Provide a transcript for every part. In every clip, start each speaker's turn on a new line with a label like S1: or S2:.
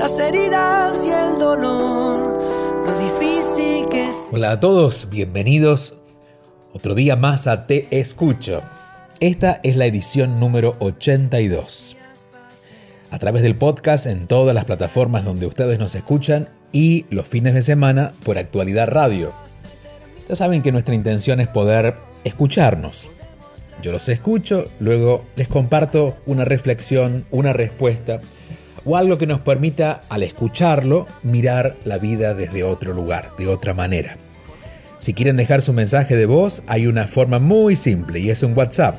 S1: las heridas y el dolor, lo difícil que es.
S2: Hola a todos, bienvenidos otro día más a Te Escucho. Esta es la edición número 82. A través del podcast en todas las plataformas donde ustedes nos escuchan y los fines de semana por Actualidad Radio. Ya saben que nuestra intención es poder escucharnos, yo los escucho, luego les comparto una reflexión, una respuesta o algo que nos permita, al escucharlo, mirar la vida desde otro lugar, de otra manera. Si quieren dejar su mensaje de voz, hay una forma muy simple y es un WhatsApp.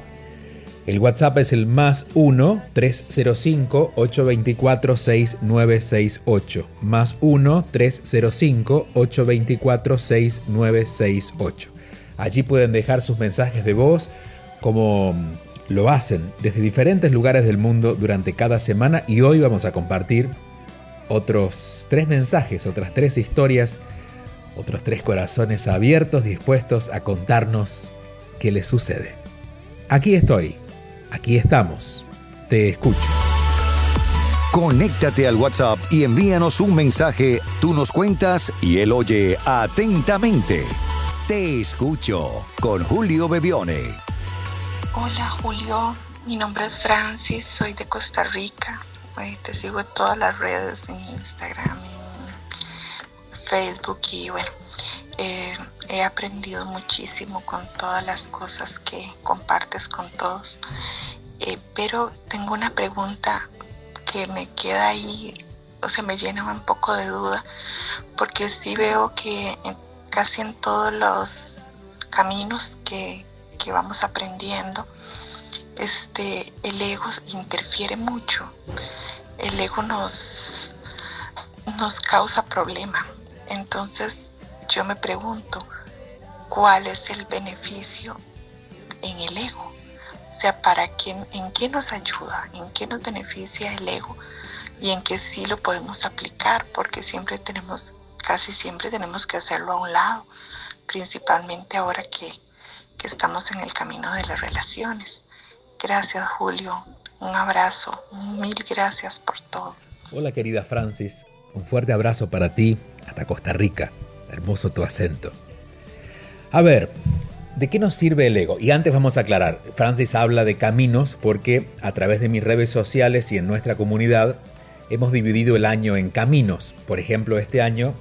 S2: El WhatsApp es el más 1-305-824-6968. Más 1-305-824-6968. Allí pueden dejar sus mensajes de voz como lo hacen desde diferentes lugares del mundo durante cada semana y hoy vamos a compartir otros tres mensajes, otras tres historias, otros tres corazones abiertos dispuestos a contarnos qué les sucede. Aquí estoy, aquí estamos, te escucho.
S3: Conéctate al WhatsApp y envíanos un mensaje, tú nos cuentas y él oye atentamente. Te escucho con Julio Bebione.
S4: Hola Julio, mi nombre es Francis, soy de Costa Rica. Te sigo en todas las redes, en Instagram, en Facebook y bueno, eh, he aprendido muchísimo con todas las cosas que compartes con todos. Eh, pero tengo una pregunta que me queda ahí, o sea, me llena un poco de duda, porque sí veo que casi en todos los caminos que, que vamos aprendiendo, este, el ego interfiere mucho. El ego nos, nos causa problema. Entonces yo me pregunto, ¿cuál es el beneficio en el ego? O sea, ¿para quién, ¿en qué nos ayuda? ¿En qué nos beneficia el ego? Y en qué sí lo podemos aplicar, porque siempre tenemos, casi siempre tenemos que hacerlo a un lado, principalmente ahora que, que estamos en el camino de las relaciones. Gracias Julio, un abrazo, mil gracias por todo.
S2: Hola querida Francis, un fuerte abrazo para ti hasta Costa Rica, hermoso tu acento. A ver, ¿de qué nos sirve el ego? Y antes vamos a aclarar, Francis habla de caminos porque a través de mis redes sociales y en nuestra comunidad hemos dividido el año en caminos. Por ejemplo, este año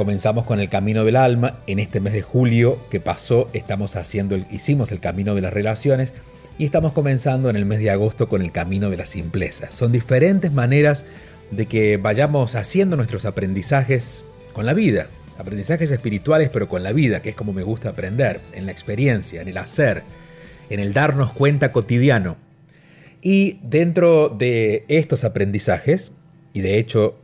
S2: Comenzamos con el camino del alma. En este mes de julio que pasó, estamos haciendo hicimos el camino de las relaciones y estamos comenzando en el mes de agosto con el camino de la simpleza. Son diferentes maneras de que vayamos haciendo nuestros aprendizajes con la vida. Aprendizajes espirituales, pero con la vida, que es como me gusta aprender, en la experiencia, en el hacer, en el darnos cuenta cotidiano. Y dentro de estos aprendizajes, y de hecho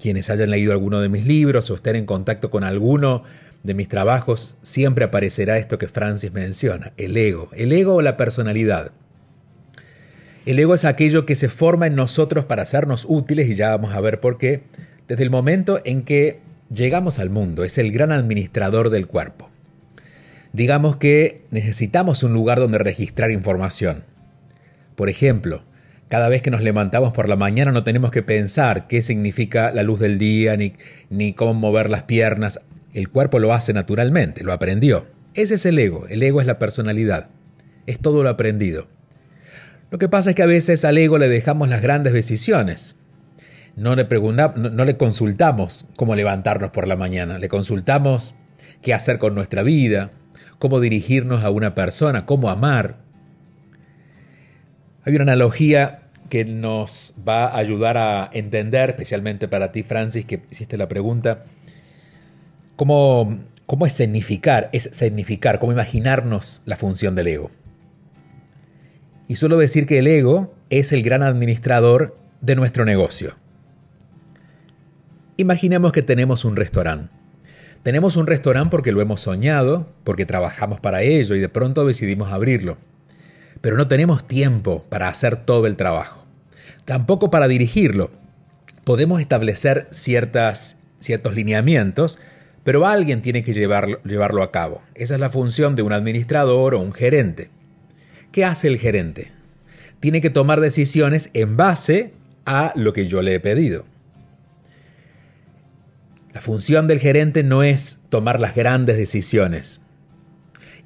S2: quienes hayan leído alguno de mis libros o estén en contacto con alguno de mis trabajos, siempre aparecerá esto que Francis menciona, el ego. El ego o la personalidad. El ego es aquello que se forma en nosotros para hacernos útiles y ya vamos a ver por qué, desde el momento en que llegamos al mundo, es el gran administrador del cuerpo. Digamos que necesitamos un lugar donde registrar información. Por ejemplo, cada vez que nos levantamos por la mañana no tenemos que pensar qué significa la luz del día ni, ni cómo mover las piernas. El cuerpo lo hace naturalmente, lo aprendió. Ese es el ego. El ego es la personalidad. Es todo lo aprendido. Lo que pasa es que a veces al ego le dejamos las grandes decisiones. No le, no le consultamos cómo levantarnos por la mañana. Le consultamos qué hacer con nuestra vida, cómo dirigirnos a una persona, cómo amar. Hay una analogía que nos va a ayudar a entender, especialmente para ti, Francis, que hiciste la pregunta, cómo, cómo es significar, es significar, cómo imaginarnos la función del ego. Y suelo decir que el ego es el gran administrador de nuestro negocio. Imaginemos que tenemos un restaurante. Tenemos un restaurante porque lo hemos soñado, porque trabajamos para ello y de pronto decidimos abrirlo. Pero no tenemos tiempo para hacer todo el trabajo. Tampoco para dirigirlo. Podemos establecer ciertas, ciertos lineamientos, pero alguien tiene que llevarlo, llevarlo a cabo. Esa es la función de un administrador o un gerente. ¿Qué hace el gerente? Tiene que tomar decisiones en base a lo que yo le he pedido. La función del gerente no es tomar las grandes decisiones.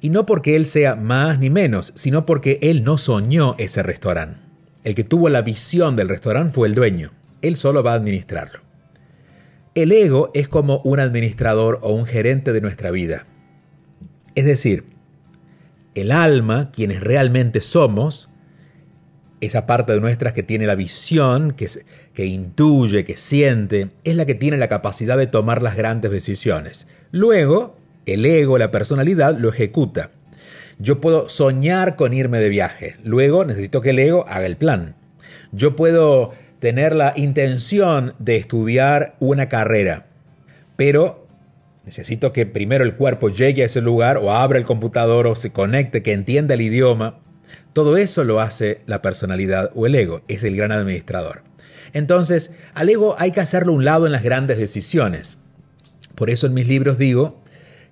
S2: Y no porque él sea más ni menos, sino porque él no soñó ese restaurante. El que tuvo la visión del restaurante fue el dueño. Él solo va a administrarlo. El ego es como un administrador o un gerente de nuestra vida. Es decir, el alma, quienes realmente somos, esa parte de nuestras que tiene la visión, que, que intuye, que siente, es la que tiene la capacidad de tomar las grandes decisiones. Luego, el ego, la personalidad, lo ejecuta. Yo puedo soñar con irme de viaje. Luego necesito que el ego haga el plan. Yo puedo tener la intención de estudiar una carrera, pero necesito que primero el cuerpo llegue a ese lugar o abra el computador o se conecte, que entienda el idioma todo eso lo hace la personalidad o el ego, es el gran administrador. Entonces, al ego hay que hacerlo un lado en las grandes decisiones. Por eso en mis libros digo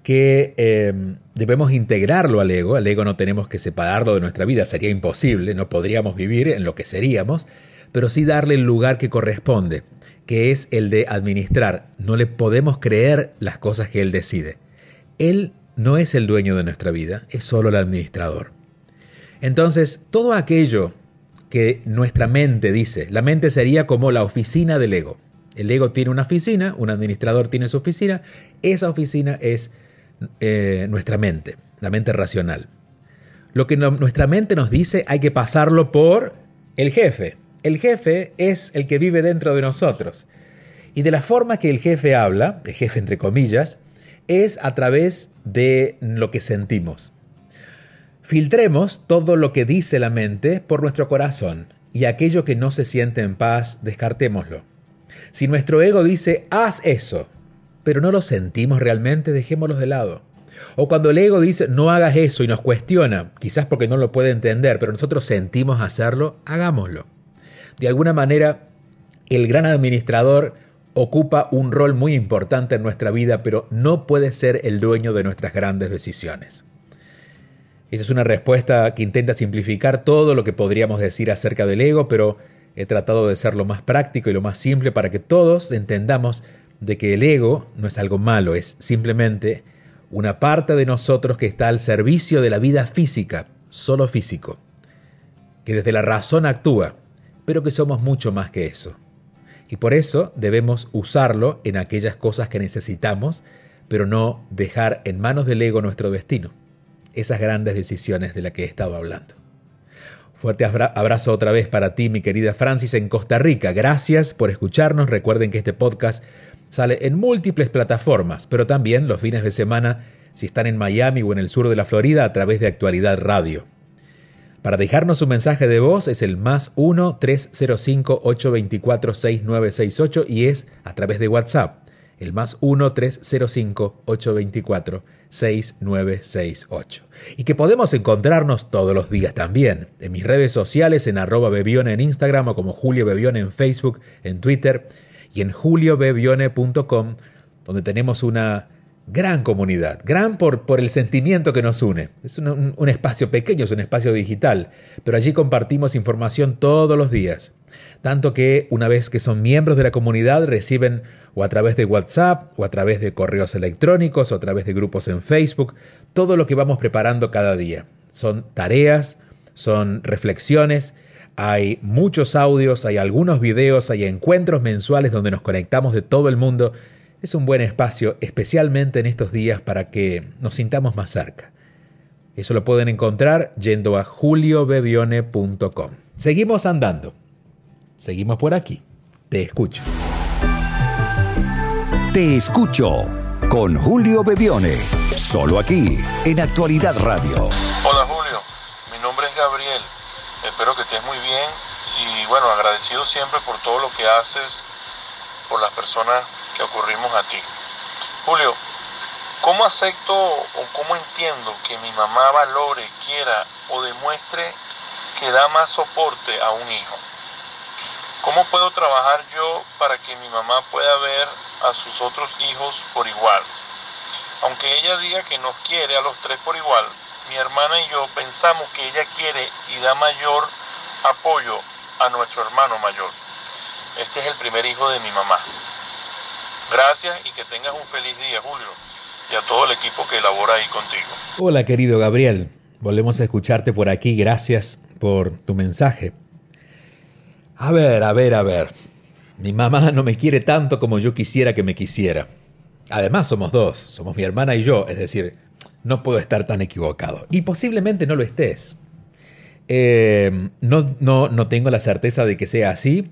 S2: que em, debemos integrarlo al ego. Al ego no tenemos que separarlo de nuestra vida, sería imposible, no podríamos vivir en lo que seríamos, pero sí darle el lugar que corresponde, que es el de administrar. No le podemos creer las cosas que él decide. Él no es el dueño de nuestra vida, es solo el administrador. Entonces, todo aquello que nuestra mente dice, la mente sería como la oficina del ego. El ego tiene una oficina, un administrador tiene su oficina, esa oficina es eh, nuestra mente, la mente racional. Lo que nuestra mente nos dice hay que pasarlo por el jefe. El jefe es el que vive dentro de nosotros. Y de la forma que el jefe habla, el jefe entre comillas, es a través de lo que sentimos. Filtremos todo lo que dice la mente por nuestro corazón y aquello que no se siente en paz, descartémoslo. Si nuestro ego dice, haz eso, pero no lo sentimos realmente, dejémoslo de lado. O cuando el ego dice, no hagas eso y nos cuestiona, quizás porque no lo puede entender, pero nosotros sentimos hacerlo, hagámoslo. De alguna manera, el gran administrador ocupa un rol muy importante en nuestra vida, pero no puede ser el dueño de nuestras grandes decisiones. Esa es una respuesta que intenta simplificar todo lo que podríamos decir acerca del ego, pero he tratado de ser lo más práctico y lo más simple para que todos entendamos de que el ego no es algo malo, es simplemente una parte de nosotros que está al servicio de la vida física, solo físico, que desde la razón actúa, pero que somos mucho más que eso. Y por eso debemos usarlo en aquellas cosas que necesitamos, pero no dejar en manos del ego nuestro destino esas grandes decisiones de las que he estado hablando. Fuerte abrazo otra vez para ti, mi querida Francis, en Costa Rica. Gracias por escucharnos. Recuerden que este podcast sale en múltiples plataformas, pero también los fines de semana si están en Miami o en el sur de la Florida a través de Actualidad Radio. Para dejarnos un mensaje de voz es el más 1-305-824-6968 y es a través de WhatsApp el más 1-305-824-6968. Y que podemos encontrarnos todos los días también en mis redes sociales, en arroba bebione en Instagram o como Julio Bebione en Facebook, en Twitter y en juliobebione.com, donde tenemos una gran comunidad, gran por, por el sentimiento que nos une. Es un, un, espacio pequeño, es un espacio digital, pero allí compartimos información todos los días. Tanto que una vez que son miembros de la comunidad reciben o a través de WhatsApp o a través de correos electrónicos o a través de grupos en Facebook todo lo que vamos preparando cada día. Son tareas, son reflexiones, hay muchos audios, hay algunos videos, hay encuentros mensuales donde nos conectamos de todo el mundo es un buen espacio, especialmente en estos días, para que nos sintamos más cerca. Eso lo pueden encontrar yendo a juliobebione.com. Seguimos andando. Seguimos por aquí. Te escucho.
S3: Te escucho con Julio Bebione. Solo aquí, en Actualidad Radio.
S5: Hola Julio, mi nombre es Gabriel. Espero que estés muy bien y bueno, agradecido siempre por todo lo que haces por las personas que ocurrimos a ti. Julio, ¿cómo acepto o cómo entiendo que mi mamá valore, quiera o demuestre que da más soporte a un hijo? ¿Cómo puedo trabajar yo para que mi mamá pueda ver a sus otros hijos por igual? Aunque ella diga que nos quiere a los tres por igual, mi hermana y yo pensamos que ella quiere y da mayor apoyo a nuestro hermano mayor. Este es el primer hijo de mi mamá. Gracias y que tengas un feliz día, Julio, y a todo el equipo que elabora ahí contigo.
S2: Hola, querido Gabriel. Volvemos a escucharte por aquí. Gracias por tu mensaje. A ver, a ver, a ver. Mi mamá no me quiere tanto como yo quisiera que me quisiera. Además somos dos, somos mi hermana y yo, es decir, no puedo estar tan equivocado. Y posiblemente no lo estés. Eh, no, no, no tengo la certeza de que sea así,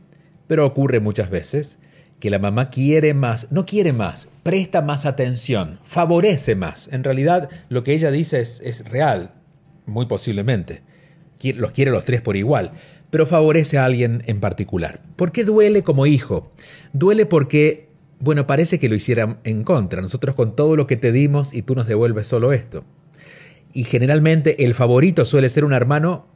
S2: pero ocurre muchas veces que la mamá quiere más, no quiere más, presta más atención, favorece más. En realidad lo que ella dice es, es real, muy posiblemente. Los quiere los tres por igual, pero favorece a alguien en particular. ¿Por qué duele como hijo? Duele porque bueno, parece que lo hiciera en contra. Nosotros con todo lo que te dimos y tú nos devuelves solo esto. Y generalmente el favorito suele ser un hermano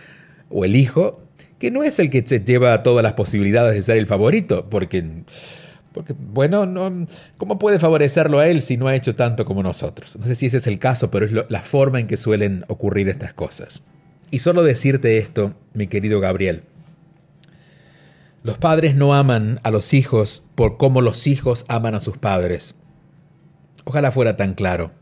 S2: o el hijo que no es el que lleva todas las posibilidades de ser el favorito, porque, porque bueno, no, ¿cómo puede favorecerlo a él si no ha hecho tanto como nosotros? No sé si ese es el caso, pero es la forma en que suelen ocurrir estas cosas. Y solo decirte esto, mi querido Gabriel, los padres no aman a los hijos por cómo los hijos aman a sus padres. Ojalá fuera tan claro.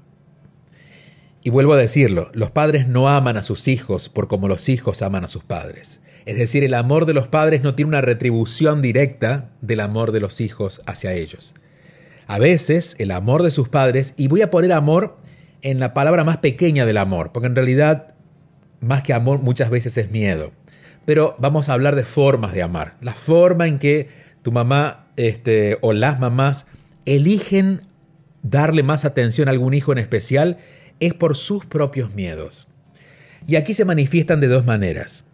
S2: Y vuelvo a decirlo, los padres no aman a sus hijos por cómo los hijos aman a sus padres. Es decir, el amor de los padres no tiene una retribución directa del amor de los hijos hacia ellos. A veces el amor de sus padres, y voy a poner amor en la palabra más pequeña del amor, porque en realidad más que amor muchas veces es miedo pero vamos a hablar de formas de amar. La forma en que tu mamá este, o las mamás eligen darle más atención a algún hijo en especial es por sus propios miedos. Y aquí se manifiestan de dos maneras.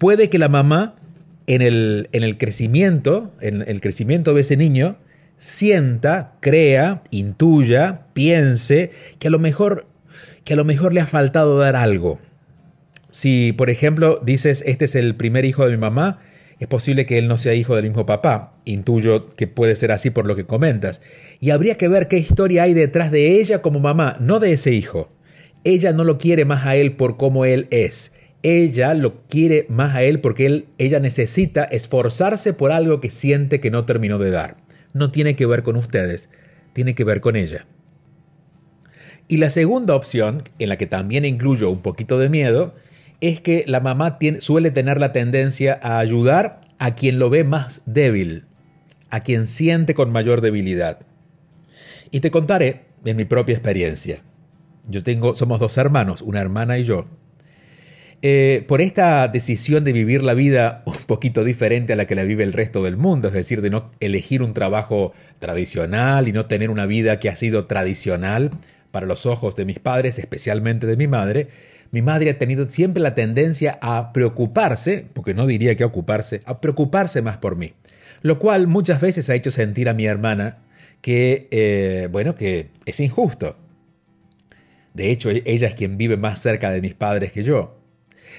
S2: Puede que la mamá en el, en el crecimiento, en el crecimiento de ese niño, sienta, crea, intuya, piense que a lo mejor que a lo mejor le ha faltado dar algo, si, por ejemplo, dices, este es el primer hijo de mi mamá, es posible que él no sea hijo del mismo papá. Intuyo que puede ser así por lo que comentas. Y habría que ver qué historia hay detrás de ella como mamá, no de ese hijo. Ella no lo quiere más a él por cómo él es. Ella lo quiere más a él porque él, ella necesita esforzarse por algo que siente que no terminó de dar. No tiene que ver con ustedes, tiene que ver con ella. Y la segunda opción, en la que también incluyo un poquito de miedo, es que la mamá suele tener la tendencia a ayudar a quien lo ve más débil, a quien siente con mayor debilidad. Y te contaré de mi propia experiencia. Yo tengo, somos dos hermanos, una hermana y yo. Eh, por esta decisión de vivir la vida un poquito diferente a la que la vive el resto del mundo, es decir, de no elegir un trabajo tradicional y no tener una vida que ha sido tradicional para los ojos de mis padres, especialmente de mi madre, mi madre ha tenido siempre la tendencia a preocuparse, porque no diría que ocuparse, a preocuparse más por mí. Lo cual muchas veces ha hecho sentir a mi hermana que, eh, bueno, que es injusto. De hecho, ella es quien vive más cerca de mis padres que yo.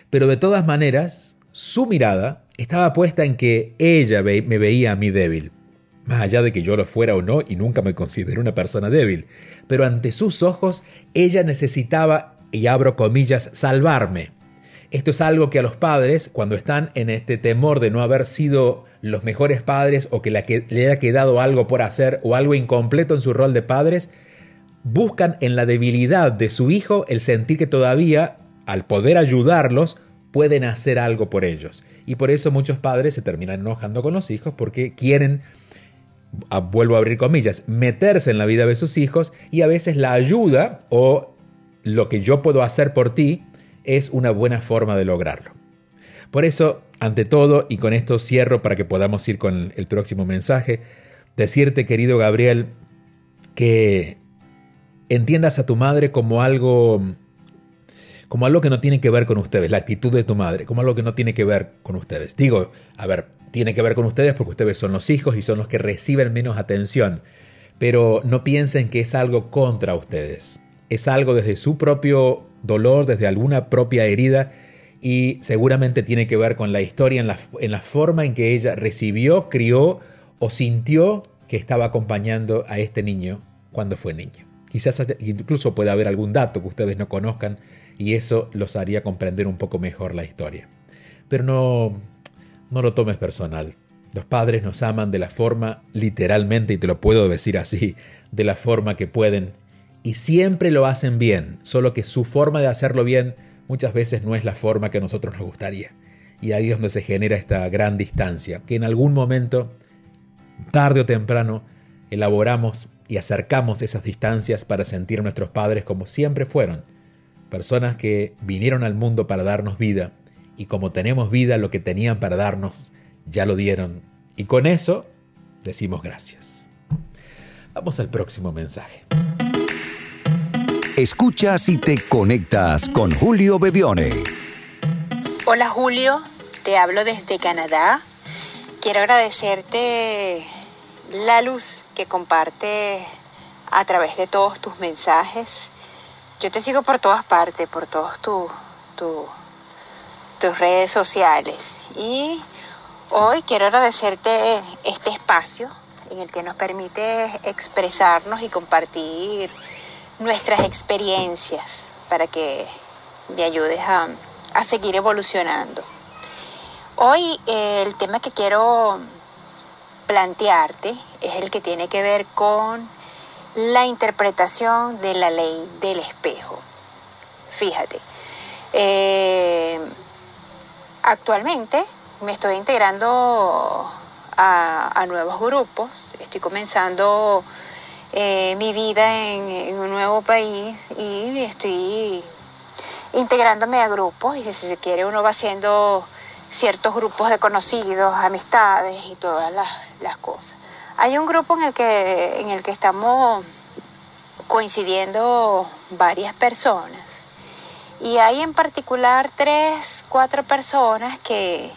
S2: Pero de todas maneras, su mirada estaba puesta en que ella me veía a mí débil. Más allá de que yo lo fuera o no, y nunca me consideré una persona débil. Pero ante sus ojos, ella necesitaba y abro comillas, salvarme. Esto es algo que a los padres, cuando están en este temor de no haber sido los mejores padres o que le haya quedado algo por hacer o algo incompleto en su rol de padres, buscan en la debilidad de su hijo el sentir que todavía, al poder ayudarlos, pueden hacer algo por ellos. Y por eso muchos padres se terminan enojando con los hijos porque quieren, vuelvo a abrir comillas, meterse en la vida de sus hijos y a veces la ayuda o lo que yo puedo hacer por ti es una buena forma de lograrlo. Por eso, ante todo, y con esto cierro para que podamos ir con el próximo mensaje, decirte, querido Gabriel, que entiendas a tu madre como algo como algo que no tiene que ver con ustedes, la actitud de tu madre, como algo que no tiene que ver con ustedes. Digo, a ver, tiene que ver con ustedes porque ustedes son los hijos y son los que reciben menos atención, pero no piensen que es algo contra ustedes. Es algo desde su propio dolor, desde alguna propia herida y seguramente tiene que ver con la historia, en la, en la forma en que ella recibió, crió o sintió que estaba acompañando a este niño cuando fue niño. Quizás incluso pueda haber algún dato que ustedes no conozcan y eso los haría comprender un poco mejor la historia. Pero no, no lo tomes personal. Los padres nos aman de la forma, literalmente, y te lo puedo decir así, de la forma que pueden, y siempre lo hacen bien, solo que su forma de hacerlo bien muchas veces no es la forma que a nosotros nos gustaría. Y ahí es donde se genera esta gran distancia, que en algún momento, tarde o temprano, elaboramos y acercamos esas distancias para sentir a nuestros padres como siempre fueron, personas que vinieron al mundo para darnos vida, y como tenemos vida, lo que tenían para darnos, ya lo dieron, y con eso decimos gracias. Vamos al próximo mensaje.
S3: Escuchas y te conectas con Julio Bebione.
S6: Hola Julio, te hablo desde Canadá. Quiero agradecerte la luz que compartes a través de todos tus mensajes. Yo te sigo por todas partes, por todas tus redes sociales. Y hoy quiero agradecerte este espacio en el que nos permite expresarnos y compartir nuestras experiencias para que me ayudes a, seguir evolucionando. Hoy eh, el tema que quiero plantearte es el que tiene que ver con la interpretación de la ley del espejo. Fíjate, eh, actualmente me estoy integrando a, nuevos grupos, estoy comenzando eh, mi vida en, un nuevo país y estoy integrándome a grupos y si se quiere uno va haciendo ciertos grupos de conocidos, amistades y todas las, cosas. Hay un grupo en el que, en el que estamos coincidiendo varias personas y hay en particular tres, cuatro personas que,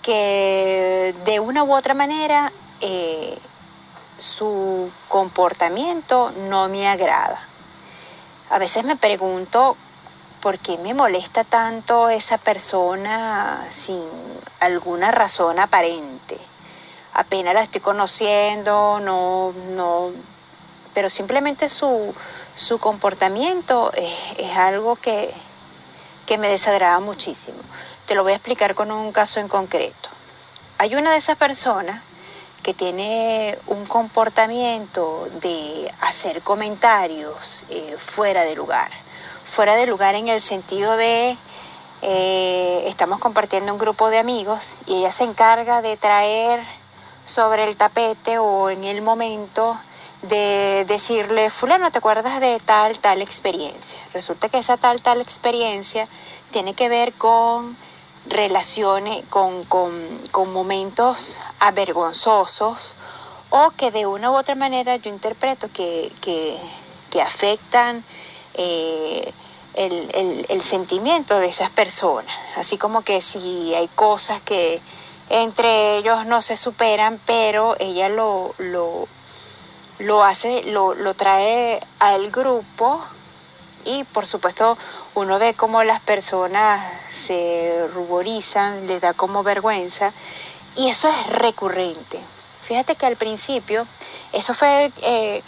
S6: que de una u otra manera eh, su comportamiento no me agrada. A veces me pregunto por qué me molesta tanto esa persona sin alguna razón aparente. Apenas la estoy conociendo, no, no, pero simplemente su, su comportamiento es, algo que, que me desagrada muchísimo. Te lo voy a explicar con un caso en concreto. Hay una de esas personas que tiene un comportamiento de hacer comentarios eh, fuera de lugar. Fuera de lugar en el sentido de eh, estamos compartiendo un grupo de amigos y ella se encarga de traer sobre el tapete o en el momento de decirle, fulano, ¿te acuerdas de tal, tal experiencia? Resulta que esa tal, tal experiencia tiene que ver con relaciones, con, con, momentos avergonzosos o que de una u otra manera yo interpreto que, afectan eh, el, sentimiento de esas personas. Así como que si hay cosas que entre ellos no se superan, pero ella lo, lo, lo hace, lo, lo trae al grupo y por supuesto uno ve cómo las personas se ruborizan, les da como vergüenza y eso es recurrente. Fíjate que al principio eso fue eh,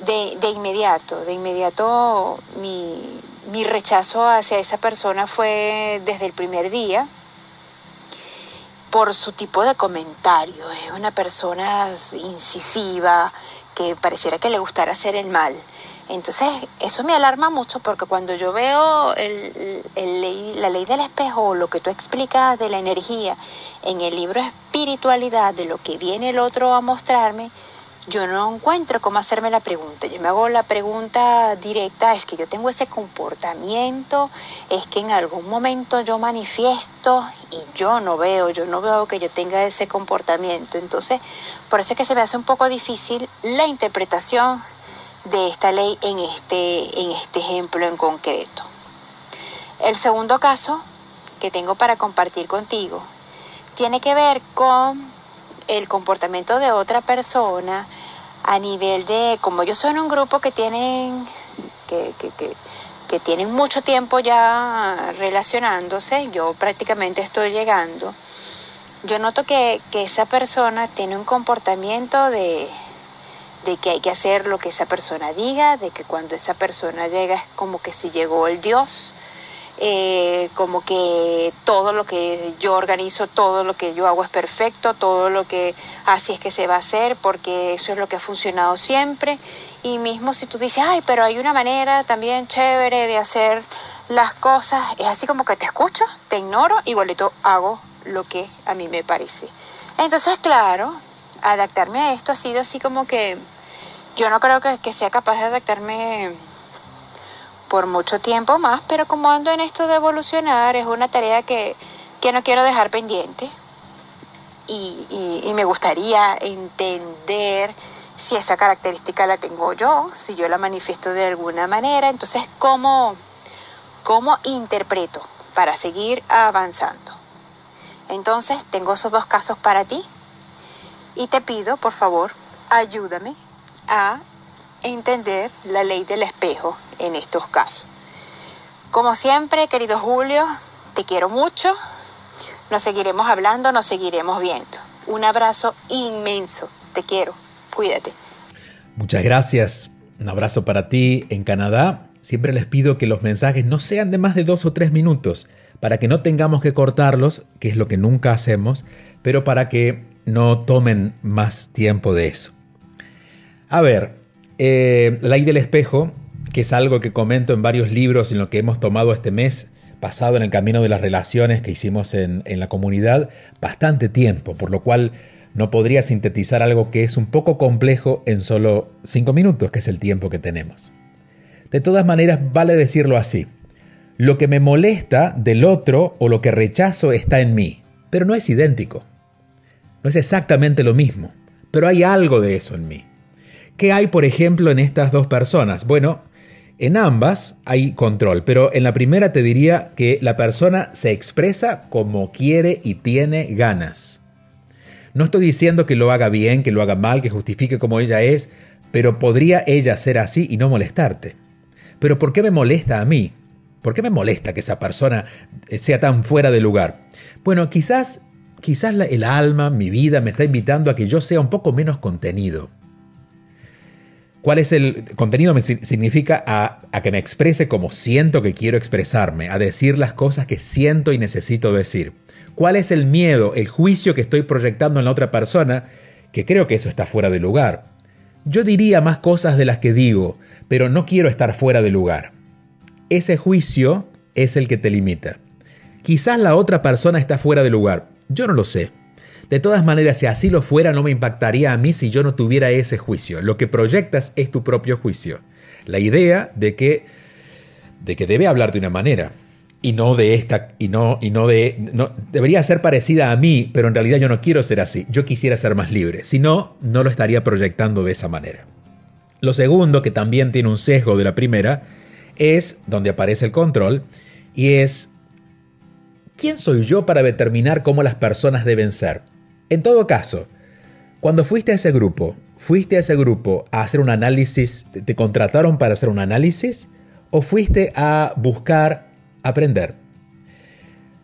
S6: de, inmediato, de inmediato mi, mi rechazo hacia esa persona fue desde el primer día por su tipo de comentario. Es una persona incisiva que pareciera que le gustara hacer el mal. Entonces, eso me alarma mucho porque cuando yo veo la ley del espejo, lo que tú explicas de la energía en el libro Espiritualidad, de lo que viene el otro a mostrarme, yo no encuentro cómo hacerme la pregunta. Yo me hago la pregunta directa, es que yo tengo ese comportamiento, es que en algún momento yo manifiesto y yo no veo, yo no veo que yo tenga ese comportamiento. Entonces, por eso es que se me hace un poco difícil la interpretación de esta ley en este, en este ejemplo en concreto. El segundo caso que tengo para compartir contigo tiene que ver con el comportamiento de otra persona a nivel de, como yo soy en un grupo que tienen, que, que, que, tienen mucho tiempo ya relacionándose, yo prácticamente estoy llegando, yo noto que, que esa persona tiene un comportamiento de, de que hay que hacer lo que esa persona diga, de que cuando esa persona llega es como que si llegó el Dios, eh, como que todo lo que yo organizo, todo lo que yo hago es perfecto, todo lo que así es que se va a hacer, porque eso es lo que ha funcionado siempre. Y mismo si tú dices, ay, pero hay una manera también chévere de hacer las cosas, es así como que te escucho, te ignoro, igualito hago lo que a mí me parece. Entonces, claro, adaptarme a esto ha sido así como que yo no creo que, que sea capaz de adaptarme por mucho tiempo más, pero como ando en esto de evolucionar, es una tarea que, que no quiero dejar pendiente. Y, y, y, me gustaría entender si esa característica la tengo yo, si yo la manifiesto de alguna manera. Entonces, ¿cómo, cómo interpreto para seguir avanzando? Entonces, tengo esos dos casos para ti y te pido, por favor, ayúdame a entender la ley del espejo en estos casos. Como siempre, querido Julio, te quiero mucho. Nos seguiremos hablando, nos seguiremos viendo. Un abrazo inmenso. Te quiero. Cuídate.
S2: Muchas gracias. Un abrazo para ti en Canadá. Siempre les pido que los mensajes no sean de más de dos o tres minutos, para que no tengamos que cortarlos, que es lo que nunca hacemos, pero para que no tomen más tiempo de eso. A ver, eh, la ley del espejo, que es algo que comento en varios libros en lo que hemos tomado este mes pasado en el camino de las relaciones que hicimos en, en la comunidad, bastante tiempo, por lo cual no podría sintetizar algo que es un poco complejo en solo cinco minutos, que es el tiempo que tenemos. De todas maneras, vale decirlo así. Lo que me molesta del otro o lo que rechazo está en mí, pero no es idéntico. No es exactamente lo mismo, pero hay algo de eso en mí. ¿Qué hay, por ejemplo, en estas dos personas? Bueno, en ambas hay control, pero en la primera te diría que la persona se expresa como quiere y tiene ganas. No estoy diciendo que lo haga bien, que lo haga mal, que justifique como ella es, pero podría ella ser así y no molestarte. Pero ¿por qué me molesta a mí? ¿Por qué me molesta que esa persona sea tan fuera de lugar? Bueno, quizás, quizás el alma, mi vida, me está invitando a que yo sea un poco menos contenido ¿Cuál es el contenido? Significa a, a, que me exprese como siento que quiero expresarme, a decir las cosas que siento y necesito decir. ¿Cuál es el miedo, el juicio que estoy proyectando en la otra persona? Que creo que eso está fuera de lugar. Yo diría más cosas de las que digo, pero no quiero estar fuera de lugar. Ese juicio es el que te limita. Quizás la otra persona está fuera de lugar. Yo no lo sé. De todas maneras, si así lo fuera, no me impactaría a mí si yo no tuviera ese juicio. Lo que proyectas es tu propio juicio. La idea de que, de que debe hablar de una manera y no de esta, y no, y no de. No, debería ser parecida a mí, pero en realidad yo no quiero ser así. Yo quisiera ser más libre. Si no, no lo estaría proyectando de esa manera. Lo segundo, que también tiene un sesgo de la primera, es donde aparece el control, y es. ¿Quién soy yo para determinar cómo las personas deben ser? En todo caso, cuando fuiste a ese grupo, ¿fuiste a ese grupo a hacer un análisis? ¿Te contrataron para hacer un análisis? ¿O fuiste a buscar aprender?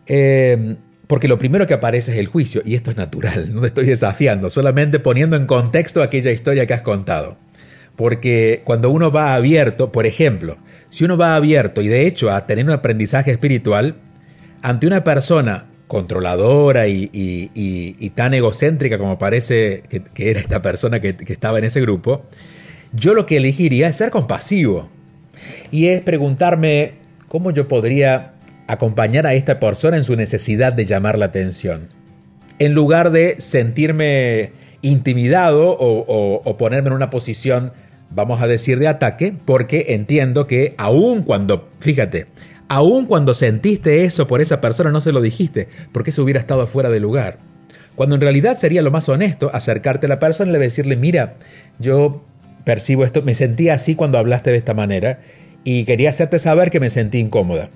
S2: Eh, porque lo primero que aparece es el juicio, y esto es natural, no te estoy desafiando, solamente poniendo en contexto aquella historia que has contado. Porque cuando uno va abierto, por ejemplo, si uno va abierto y de hecho a tener un aprendizaje espiritual, ante una persona controladora y, tan egocéntrica como parece que, era esta persona que, estaba en ese grupo, yo lo que elegiría es ser compasivo. Y es preguntarme cómo yo podría acompañar a esta persona en su necesidad de llamar la atención. En lugar de sentirme intimidado o, ponerme en una posición, vamos a decir, de ataque, porque entiendo que aun cuando, fíjate, Aún cuando sentiste eso por esa persona no se lo dijiste, porque eso hubiera estado fuera de lugar. Cuando en realidad sería lo más honesto acercarte a la persona y decirle, mira, yo percibo esto, me sentí así cuando hablaste de esta manera y quería hacerte saber que me sentí incómoda.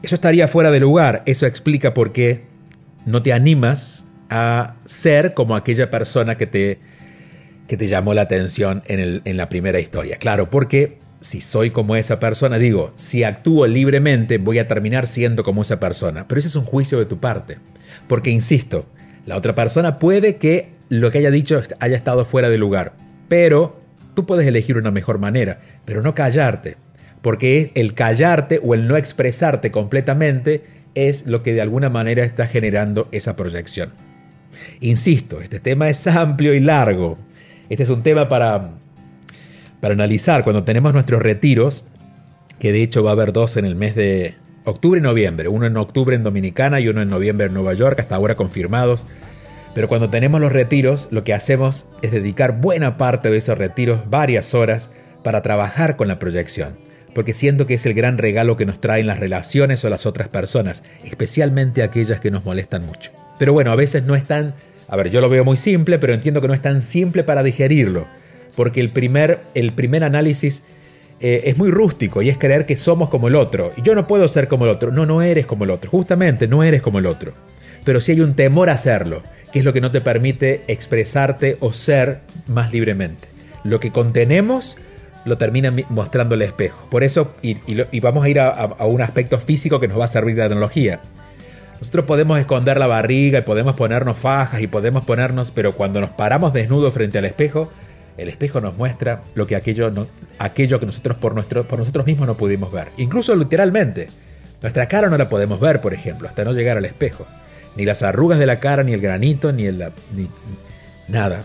S2: Eso estaría fuera de lugar. Eso explica por qué no te animas a ser como aquella persona que te, que te llamó la atención en, la primera historia. Claro, porque si soy como esa persona, digo, si actúo libremente, voy a terminar siendo como esa persona. Pero ese es un juicio de tu parte. Porque, insisto, la otra persona puede que lo que haya dicho haya estado fuera de lugar. Pero tú puedes elegir una mejor manera, pero no callarte. Porque el callarte o el no expresarte completamente es lo que de alguna manera está generando esa proyección. Insisto, este tema es amplio y largo. Este es un tema para para analizar cuando tenemos nuestros retiros, que de hecho va a haber dos en el mes de octubre y noviembre, uno en octubre en Dominicana y uno en noviembre en Nueva York, hasta ahora confirmados. Pero cuando tenemos los retiros, lo que hacemos es dedicar buena parte de esos retiros, varias horas, para trabajar con la proyección. Porque siento que es el gran regalo que nos traen las relaciones o las otras personas, especialmente aquellas que nos molestan mucho. Pero bueno, a veces no es tan... A ver, yo lo veo muy simple, pero entiendo que no es tan simple para digerirlo porque el primer, el primer análisis eh, es muy rústico y es creer que somos como el otro. Y yo no puedo ser como el otro. No, no eres como el otro. Justamente no eres como el otro. Pero sí hay un temor a hacerlo, que es lo que no te permite expresarte o ser más libremente. Lo que contenemos lo termina mostrando el espejo. Por eso, y, vamos a ir a, a, un aspecto físico que nos va a servir de analogía. Nosotros podemos esconder la barriga y podemos ponernos fajas y podemos ponernos, pero cuando nos paramos desnudos frente al espejo, el espejo nos muestra lo que aquello, aquello que nosotros por, por nosotros mismos no pudimos ver. Incluso literalmente. Nuestra cara no la podemos ver, por ejemplo, hasta no llegar al espejo. Ni las arrugas de la cara, ni el granito, ni el... Ni, nada.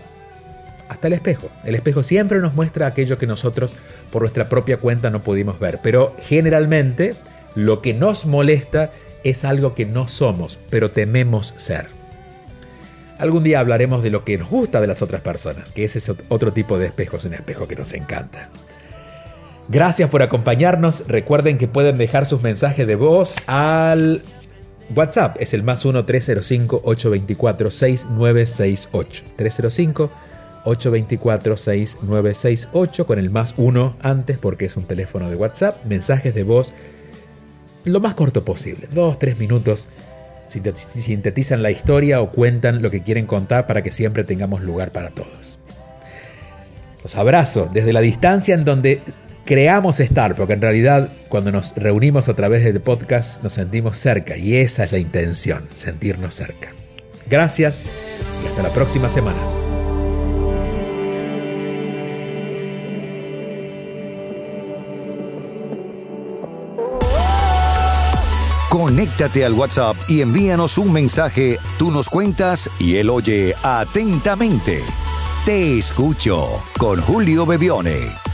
S2: Hasta el espejo. El espejo siempre nos muestra aquello que nosotros por nuestra propia cuenta no pudimos ver. Pero generalmente lo que nos molesta es algo que no somos, pero tememos ser. Algún día hablaremos de lo que nos gusta de las otras personas, que ese es otro tipo de espejo, es un espejo que nos encanta. Gracias por acompañarnos. Recuerden que pueden dejar sus mensajes de voz al WhatsApp. Es el más 1-305-824-6968. 305-824-6968 con el más 1 antes porque es un teléfono de WhatsApp. Mensajes de voz lo más corto posible. Dos, tres minutos sintetizan la historia o cuentan lo que quieren contar para que siempre tengamos lugar para todos. Los abrazo desde la distancia en donde creamos estar, porque en realidad cuando nos reunimos a través del podcast nos sentimos cerca y esa es la intención, sentirnos cerca. Gracias y hasta la próxima semana.
S3: Conéctate al WhatsApp y envíanos un mensaje. Tú nos cuentas y él oye atentamente. Te escucho con Julio Bebione.